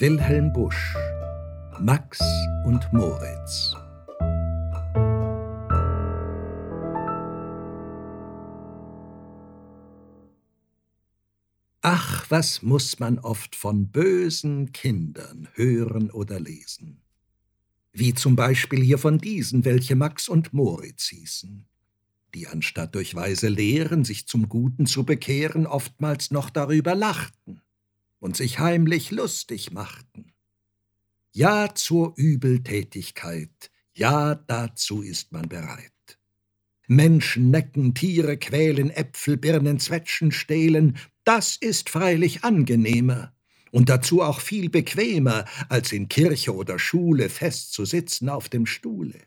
Wilhelm Busch Max und Moritz Ach, was muss man oft von bösen Kindern hören oder lesen. Wie zum Beispiel hier von diesen, welche Max und Moritz hießen, die anstatt durch weise Lehren sich zum Guten zu bekehren, oftmals noch darüber lachten und sich heimlich lustig machten. Ja zur Übeltätigkeit, ja dazu ist man bereit. Menschen necken, Tiere quälen, Äpfel, Birnen, Zwetschgen stehlen, das ist freilich angenehmer und dazu auch viel bequemer, als in Kirche oder Schule fest zu sitzen auf dem Stuhle.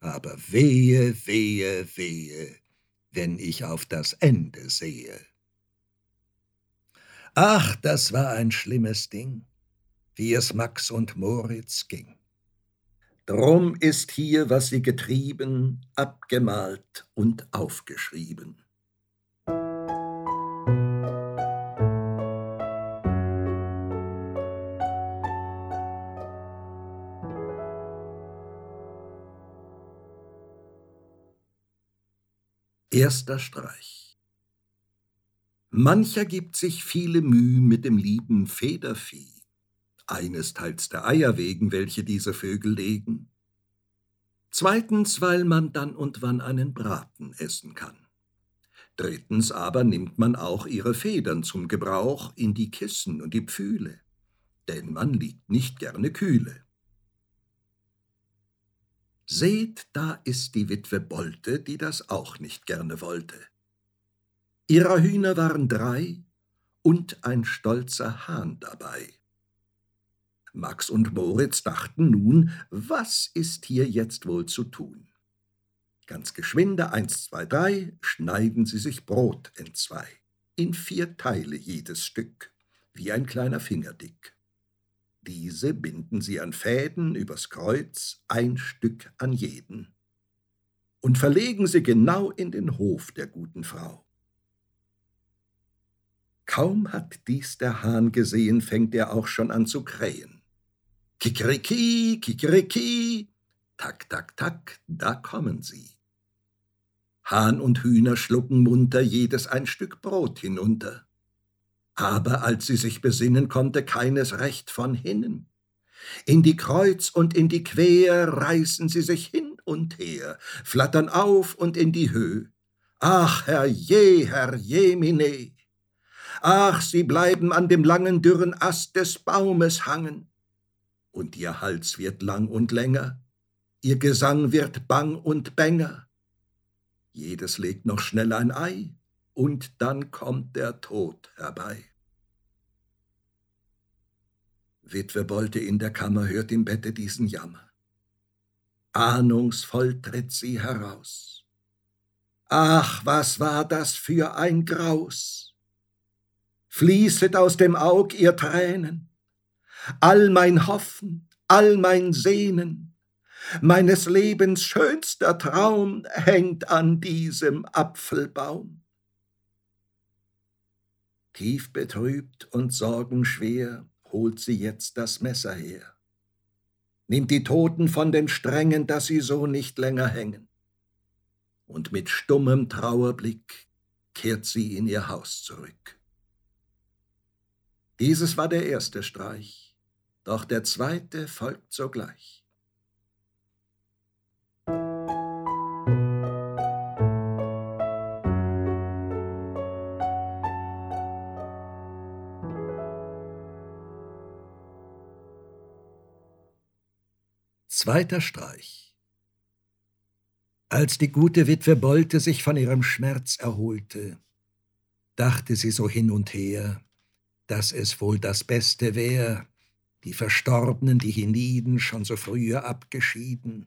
Aber wehe, wehe, wehe, wenn ich auf das Ende sehe. Ach, das war ein schlimmes Ding, wie es Max und Moritz ging. Drum ist hier, was sie getrieben, abgemalt und aufgeschrieben. Erster Streich Mancher gibt sich viele Müh mit dem lieben Federvieh, eines teils der Eier wegen, welche diese Vögel legen, zweitens, weil man dann und wann einen Braten essen kann. Drittens aber nimmt man auch ihre Federn zum Gebrauch in die Kissen und die Pfühle, denn man liegt nicht gerne kühle. Seht, da ist die Witwe Bolte, die das auch nicht gerne wollte. Ihrer Hühner waren drei und ein stolzer Hahn dabei. Max und Moritz dachten nun, was ist hier jetzt wohl zu tun? Ganz geschwinde, eins, zwei, drei, schneiden sie sich Brot entzwei, in vier Teile jedes Stück, wie ein kleiner Finger dick. Diese binden sie an Fäden übers Kreuz, ein Stück an jeden, und verlegen sie genau in den Hof der guten Frau. Kaum hat dies der Hahn gesehen, fängt er auch schon an zu krähen. Kikeriki, Kikeriki, tak, tak, tak, da kommen sie. Hahn und Hühner schlucken munter jedes ein Stück Brot hinunter. Aber als sie sich besinnen, konnte keines recht von hinnen. In die Kreuz und in die Quer reißen sie sich hin und her, flattern auf und in die Höh. Ach, Herr je, Herr Jemine! Ach, sie bleiben an dem langen dürren Ast des Baumes hangen. Und ihr Hals wird lang und länger, ihr Gesang wird bang und bänger. Jedes legt noch schnell ein Ei, und dann kommt der Tod herbei. Witwe Bolte in der Kammer hört im Bette diesen Jammer. Ahnungsvoll tritt sie heraus. Ach, was war das für ein Graus! Fließet aus dem Aug ihr Tränen, all mein Hoffen, all mein Sehnen, meines Lebens schönster Traum hängt an diesem Apfelbaum. Tief betrübt und sorgenschwer holt sie jetzt das Messer her. Nimmt die Toten von den Strängen, dass sie so nicht länger hängen. Und mit stummem Trauerblick kehrt sie in ihr Haus zurück. Dieses war der erste Streich, doch der zweite folgt sogleich. Zweiter Streich. Als die gute Witwe Bolte sich von ihrem Schmerz erholte, dachte sie so hin und her, dass es wohl das Beste wär, die Verstorbenen, die hienieden, schon so frühe abgeschieden,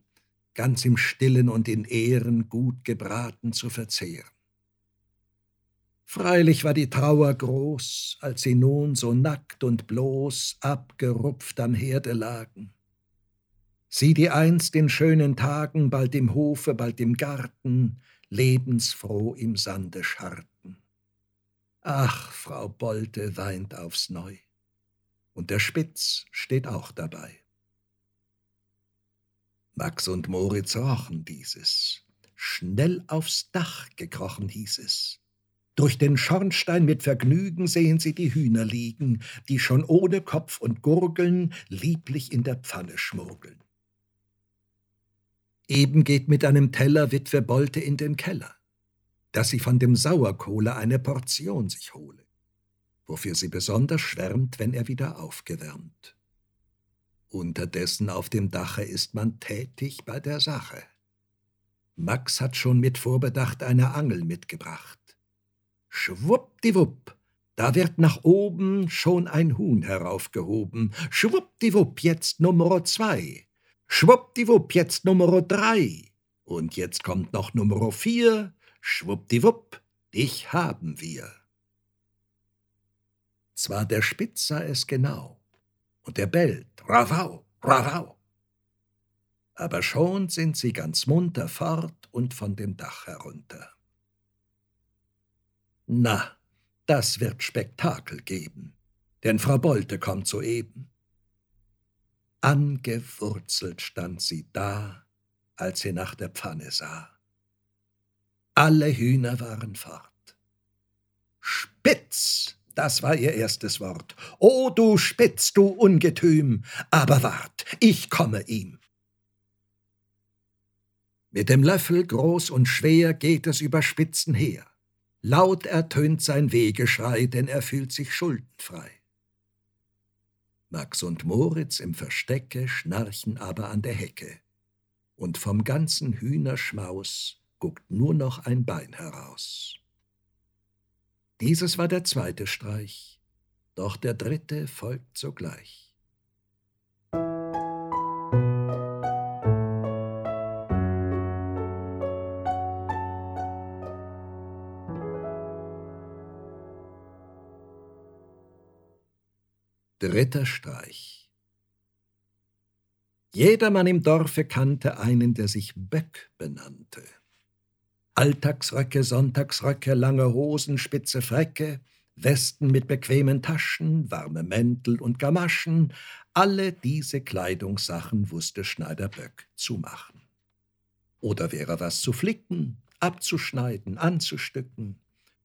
ganz im Stillen und in Ehren gut gebraten zu verzehren. Freilich war die Trauer groß, als sie nun so nackt und bloß abgerupft am Herde lagen. Sie, die einst in schönen Tagen bald im Hofe, bald im Garten, lebensfroh im Sande scharrten. Ach, Frau Bolte weint aufs Neu. und der Spitz steht auch dabei. Max und Moritz rochen dieses. Schnell aufs Dach gekrochen hieß es. Durch den Schornstein mit Vergnügen sehen sie die Hühner liegen, die schon ohne Kopf und Gurgeln lieblich in der Pfanne schmurgeln. Eben geht mit einem Teller Witwe Bolte in den Keller, dass sie von dem Sauerkohle eine Portion sich hole, wofür sie besonders schwärmt, wenn er wieder aufgewärmt. Unterdessen auf dem Dache ist man tätig bei der Sache. Max hat schon mit Vorbedacht eine Angel mitgebracht. Schwuppdiwupp, da wird nach oben schon ein Huhn heraufgehoben. Schwuppdiwupp, jetzt Nummer zwei. Schwuppdiwupp, jetzt Nummer drei. Und jetzt kommt noch Nummer vier. Schwuppdiwupp, dich haben wir. Zwar der Spitz sah es genau, und er bellt, Ravau, Ravau. Aber schon sind sie ganz munter fort und von dem Dach herunter. Na, das wird Spektakel geben, denn Frau Bolte kommt soeben. Angewurzelt stand sie da, als sie nach der Pfanne sah. Alle Hühner waren fort. Spitz, das war ihr erstes Wort. O du Spitz, du Ungetüm, aber wart, ich komme ihm. Mit dem Löffel groß und schwer geht es über Spitzen her. Laut ertönt sein Wehgeschrei, denn er fühlt sich schuldenfrei. Max und Moritz im Verstecke schnarchen aber an der Hecke, und vom ganzen Hühnerschmaus guckt nur noch ein Bein heraus. Dieses war der zweite Streich, doch der dritte folgt sogleich. Dritter Streich. Jedermann im Dorfe kannte einen, der sich Böck benannte. Alltagsröcke, Sonntagsröcke, lange Hosen, spitze Frecke, Westen mit bequemen Taschen, warme Mäntel und Gamaschen, alle diese Kleidungssachen wusste Schneider Böck zu machen. Oder wäre was zu flicken, abzuschneiden, anzustücken,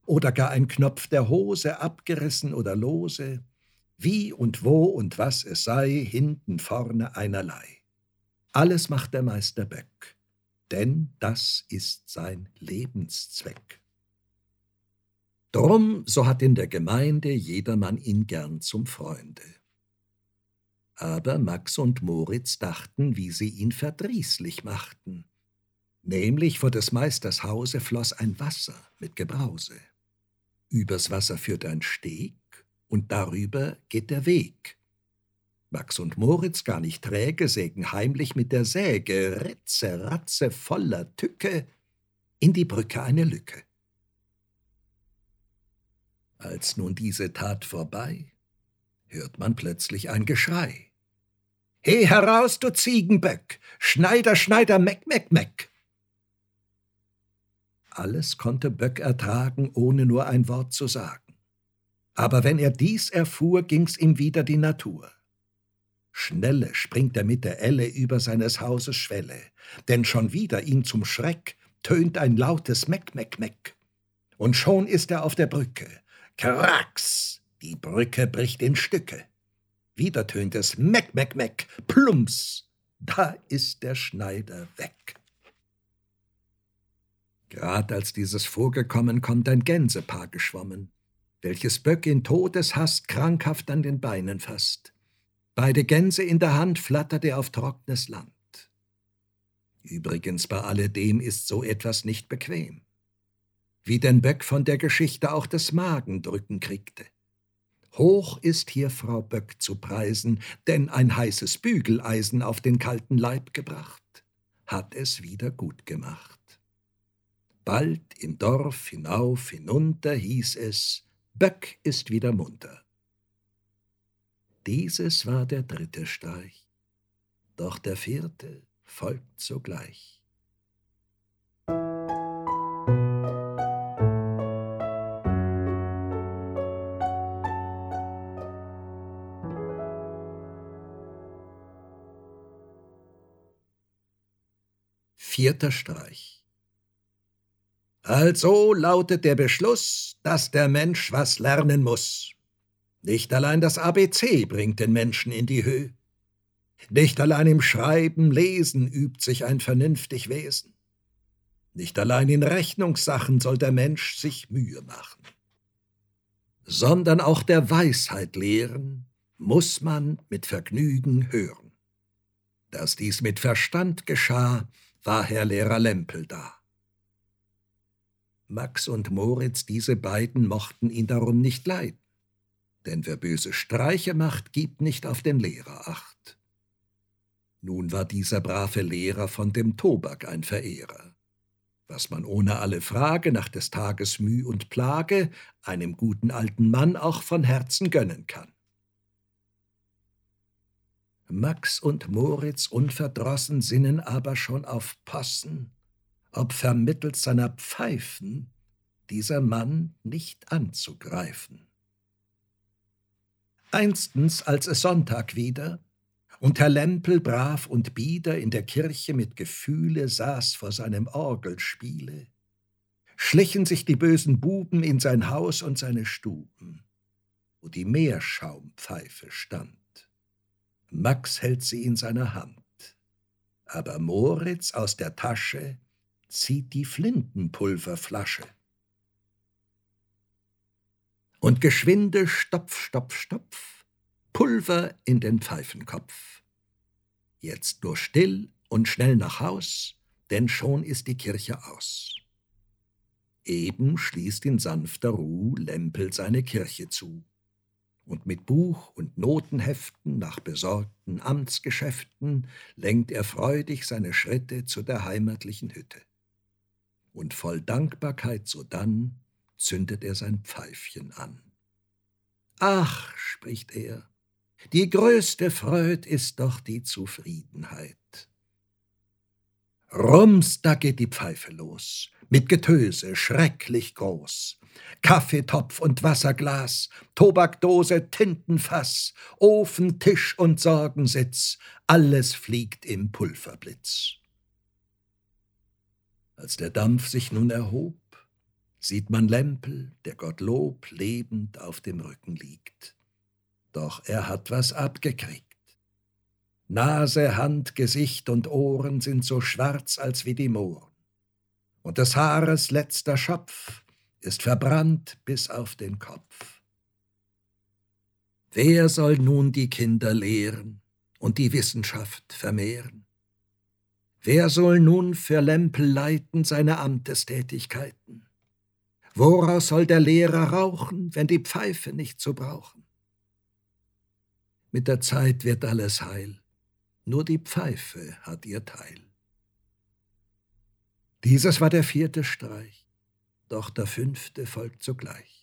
oder gar ein Knopf der Hose abgerissen oder lose, wie und wo und was es sei, hinten vorne einerlei. Alles macht der Meister Böck, denn das ist sein Lebenszweck. Drum, so hat in der Gemeinde jedermann ihn gern zum Freunde. Aber Max und Moritz dachten, wie sie ihn verdrießlich machten. Nämlich vor des Meisters Hause floss ein Wasser mit Gebrause. Übers Wasser führt ein Steg, und darüber geht der Weg. Max und Moritz, gar nicht träge, sägen heimlich mit der Säge, Ritze, Ratze voller Tücke, in die Brücke eine Lücke. Als nun diese Tat vorbei, hört man plötzlich ein Geschrei. He heraus, du Ziegenböck! Schneider, Schneider, Meck, Meck, Meck! Alles konnte Böck ertragen, ohne nur ein Wort zu sagen. Aber wenn er dies erfuhr, ging's ihm wieder die Natur. Schnelle springt er mit der Elle über seines Hauses Schwelle, denn schon wieder ihm zum Schreck tönt ein lautes Meck, Meck, Meck. Und schon ist er auf der Brücke. Krax! Die Brücke bricht in Stücke. Wieder tönt es Meck, Meck, Meck. Plumps! Da ist der Schneider weg. Grad als dieses vorgekommen, kommt ein Gänsepaar geschwommen welches Böck in Todeshast krankhaft an den Beinen fasst. Beide Gänse in der Hand flattert er auf trockenes Land. Übrigens bei alledem ist so etwas nicht bequem. Wie denn Böck von der Geschichte auch des Magendrücken kriegte. Hoch ist hier Frau Böck zu preisen, denn ein heißes Bügeleisen auf den kalten Leib gebracht, hat es wieder gut gemacht. Bald im Dorf hinauf, hinunter hieß es, Böck ist wieder munter. Dieses war der dritte Streich, doch der vierte folgt sogleich. Vierter Streich. Also lautet der Beschluss, dass der Mensch was lernen muss. Nicht allein das ABC bringt den Menschen in die Höhe. Nicht allein im Schreiben, Lesen übt sich ein vernünftig Wesen. Nicht allein in Rechnungssachen soll der Mensch sich Mühe machen, sondern auch der Weisheit lehren muss man mit Vergnügen hören. Dass dies mit Verstand geschah, war Herr Lehrer Lempel da. Max und Moritz, diese beiden, mochten ihn darum nicht leiden, denn wer böse Streiche macht, gibt nicht auf den Lehrer acht. Nun war dieser brave Lehrer von dem Tobak ein Verehrer was man ohne alle Frage nach des Tages Müh und Plage einem guten alten Mann auch von Herzen gönnen kann. Max und Moritz unverdrossen sinnen aber schon auf Possen, ob vermittels seiner Pfeifen dieser Mann nicht anzugreifen. Einstens, als es Sonntag wieder, und Herr Lempel brav und bieder in der Kirche mit Gefühle saß vor seinem Orgelspiele, schlichen sich die bösen Buben in sein Haus und seine Stuben, wo die Meerschaumpfeife stand. Max hält sie in seiner Hand, aber Moritz aus der Tasche zieht die Flintenpulverflasche. Und geschwinde Stopf, Stopf, Stopf Pulver in den Pfeifenkopf. Jetzt nur still und schnell nach Haus, denn schon ist die Kirche aus. Eben schließt in sanfter Ruh Lempel seine Kirche zu. Und mit Buch und Notenheften nach besorgten Amtsgeschäften lenkt er freudig seine Schritte zu der heimatlichen Hütte. Und voll Dankbarkeit sodann zündet er sein Pfeifchen an. Ach, spricht er, die größte Freud ist doch die Zufriedenheit. Rums, da geht die Pfeife los, mit Getöse schrecklich groß. Kaffeetopf und Wasserglas, Tobakdose, Tintenfass, Ofen, Tisch und Sorgensitz, alles fliegt im Pulverblitz. Als der Dampf sich nun erhob, sieht man Lempel, der Gottlob lebend auf dem Rücken liegt. Doch er hat was abgekriegt. Nase, Hand, Gesicht und Ohren sind so schwarz als wie die Mohren. Und des Haares letzter Schopf ist verbrannt bis auf den Kopf. Wer soll nun die Kinder lehren und die Wissenschaft vermehren? Wer soll nun für Lempel leiten seine Amtestätigkeiten? Woraus soll der Lehrer rauchen, wenn die Pfeife nicht zu brauchen? Mit der Zeit wird alles heil, nur die Pfeife hat ihr Teil. Dieses war der vierte Streich, doch der fünfte folgt sogleich.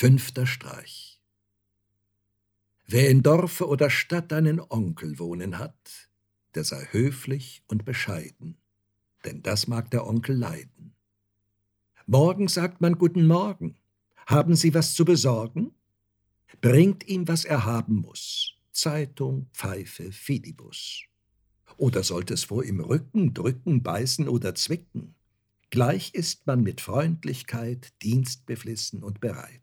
Fünfter Streich Wer in Dorfe oder Stadt einen Onkel wohnen hat, der sei höflich und bescheiden, denn das mag der Onkel leiden. Morgen sagt man Guten Morgen. Haben Sie was zu besorgen? Bringt ihm, was er haben muss. Zeitung, Pfeife, Fidibus. Oder sollte es wo im Rücken drücken, beißen oder zwicken? Gleich ist man mit Freundlichkeit dienstbeflissen und bereit.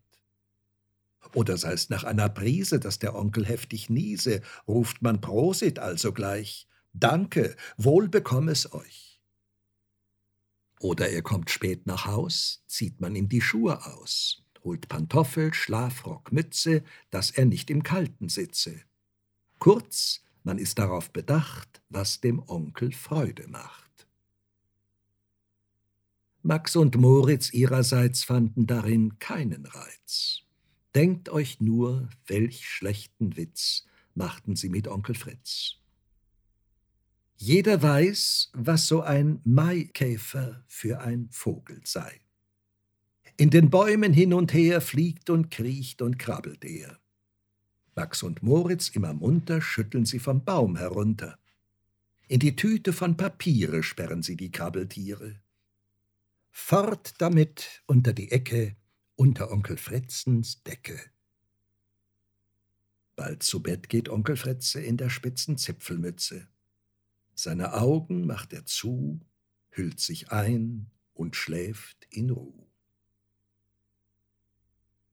Oder sei es nach einer Prise, dass der Onkel heftig niese, ruft man Prosit also gleich. Danke, wohl bekomm es euch. Oder er kommt spät nach Haus, zieht man ihm die Schuhe aus, holt Pantoffel, Schlafrock, Mütze, dass er nicht im Kalten sitze. Kurz, man ist darauf bedacht, was dem Onkel Freude macht. Max und Moritz ihrerseits fanden darin keinen Reiz. Denkt euch nur, welch schlechten Witz machten sie mit Onkel Fritz. Jeder weiß, was so ein Maikäfer für ein Vogel sei. In den Bäumen hin und her fliegt und kriecht und krabbelt er. Max und Moritz immer munter schütteln sie vom Baum herunter. In die Tüte von Papiere sperren sie die Krabbeltiere. Fort damit unter die Ecke, unter Onkel Fritzens Decke. Bald zu Bett geht Onkel Fritze in der spitzen Zipfelmütze. Seine Augen macht er zu, hüllt sich ein und schläft in Ruh.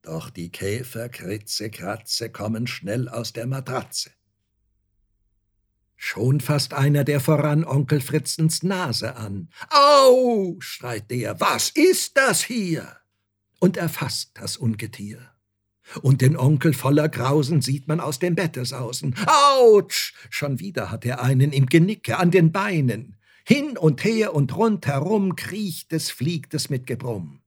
Doch die Käfer, Kritze, Kratze kommen schnell aus der Matratze. Schon fasst einer der voran Onkel Fritzens Nase an. Au! schreit der, was ist das hier? Und erfasst das Ungetier. Und den Onkel voller Grausen sieht man aus dem Bette sausen. Autsch! Schon wieder hat er einen im Genicke, an den Beinen. Hin und her und rundherum kriecht es, fliegt es mit Gebrumm.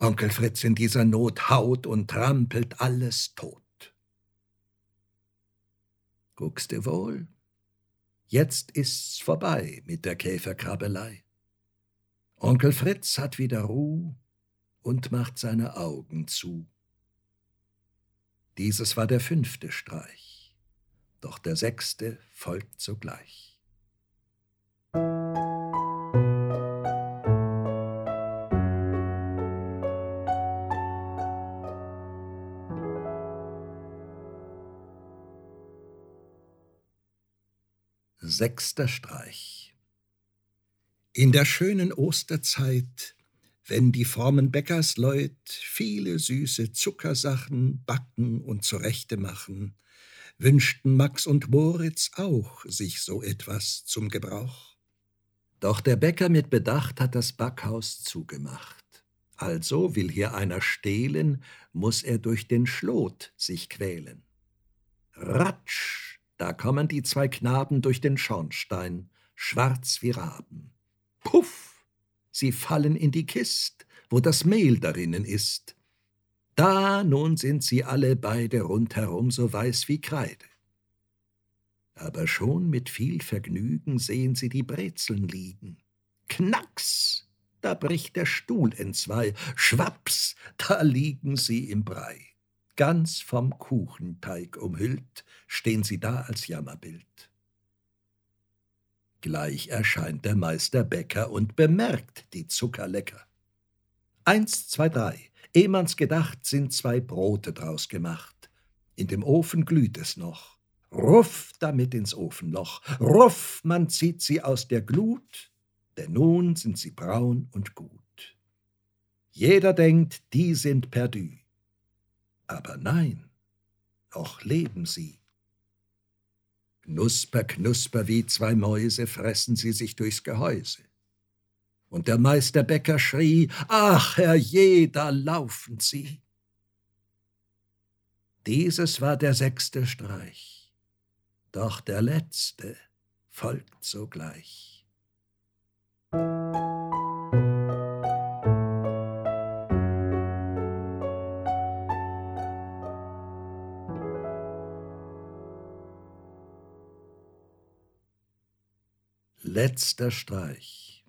Onkel Fritz in dieser Not haut und trampelt alles tot. Guckst du wohl? Jetzt ist's vorbei mit der Käferkrabbelei. Onkel Fritz hat wieder Ruh und macht seine Augen zu. Dieses war der fünfte Streich, doch der sechste folgt sogleich. Sechster Streich In der schönen Osterzeit wenn die frommen Bäckersleut viele süße Zuckersachen backen und zurechte machen, wünschten Max und Moritz auch sich so etwas zum Gebrauch. Doch der Bäcker mit Bedacht hat das Backhaus zugemacht. Also will hier einer stehlen, muss er durch den Schlot sich quälen. Ratsch, da kommen die zwei Knaben durch den Schornstein, schwarz wie Raben. Puff, sie fallen in die Kist, wo das Mehl darinnen ist. Da nun sind sie alle beide rundherum so weiß wie Kreide. Aber schon mit viel Vergnügen sehen sie die Brezeln liegen. Knacks, da bricht der Stuhl entzwei, schwaps, da liegen sie im Brei. Ganz vom Kuchenteig umhüllt, stehen sie da als Jammerbild. Gleich erscheint der Meister Bäcker und bemerkt die Zuckerlecker. Eins, zwei, drei. Ehe man's gedacht, sind zwei Brote draus gemacht. In dem Ofen glüht es noch. Ruff damit ins Ofenloch. Ruff, man zieht sie aus der Glut, denn nun sind sie braun und gut. Jeder denkt, die sind perdu. Aber nein, noch leben sie. Knusper, knusper wie zwei Mäuse fressen sie sich durchs Gehäuse. Und der Meister Bäcker schrie, Ach, Herr je, da laufen sie. Dieses war der sechste Streich, doch der letzte folgt sogleich. Letzter Streich.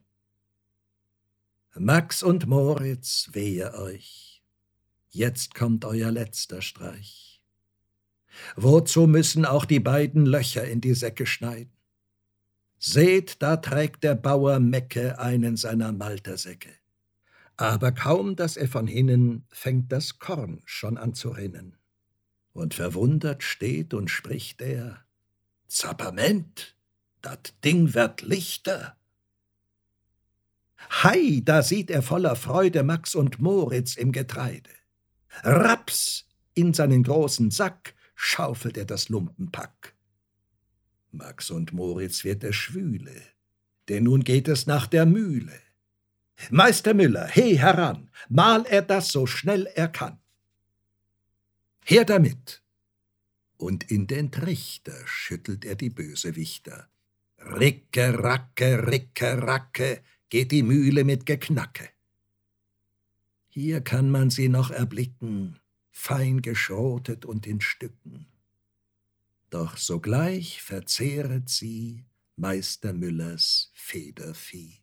Max und Moritz, wehe euch, jetzt kommt euer letzter Streich. Wozu müssen auch die beiden Löcher in die Säcke schneiden? Seht, da trägt der Bauer Mecke einen seiner Maltersäcke. Aber kaum, dass er von hinnen, fängt das Korn schon an zu rinnen. Und verwundert steht und spricht er, Zapperment, dat Ding wird lichter. Hei, da sieht er voller Freude Max und Moritz im Getreide. Raps, in seinen großen Sack schaufelt er das Lumpenpack. Max und Moritz wird er schwüle, denn nun geht es nach der Mühle. Meister Müller, he heran, mal er das so schnell er kann. Her damit! Und in den Trichter schüttelt er die Bösewichter. Ricke, racke, ricke, racke, geht die Mühle mit Geknacke. Hier kann man sie noch erblicken, fein geschrotet und in Stücken. Doch sogleich verzehret sie Meister Müllers Federvieh.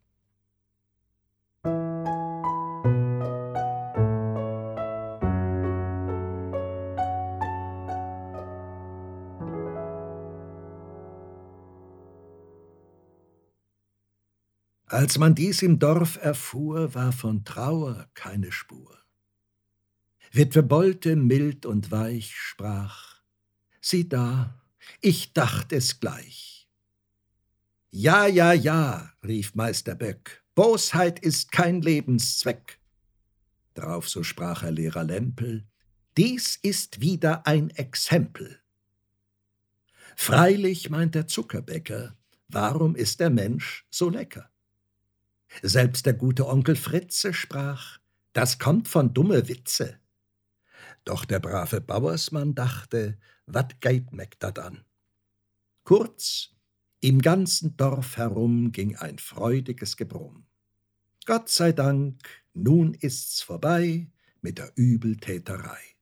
Als man dies im Dorf erfuhr, war von Trauer keine Spur. Witwe Bolte mild und weich sprach, Sieh da, ich dacht es gleich. Ja, ja, ja, rief Meister Böck, Bosheit ist kein Lebenszweck. Drauf so sprach Herr Lehrer Lempel, dies ist wieder ein Exempel. Freilich, meint der Zuckerbäcker, warum ist der Mensch so lecker? Selbst der gute Onkel Fritze sprach, das kommt von dumme Witze. Doch der brave Bauersmann dachte, wat geht meck dat an? Kurz, im ganzen Dorf herum ging ein freudiges Gebrumm. Gott sei Dank, nun ist's vorbei mit der Übeltäterei.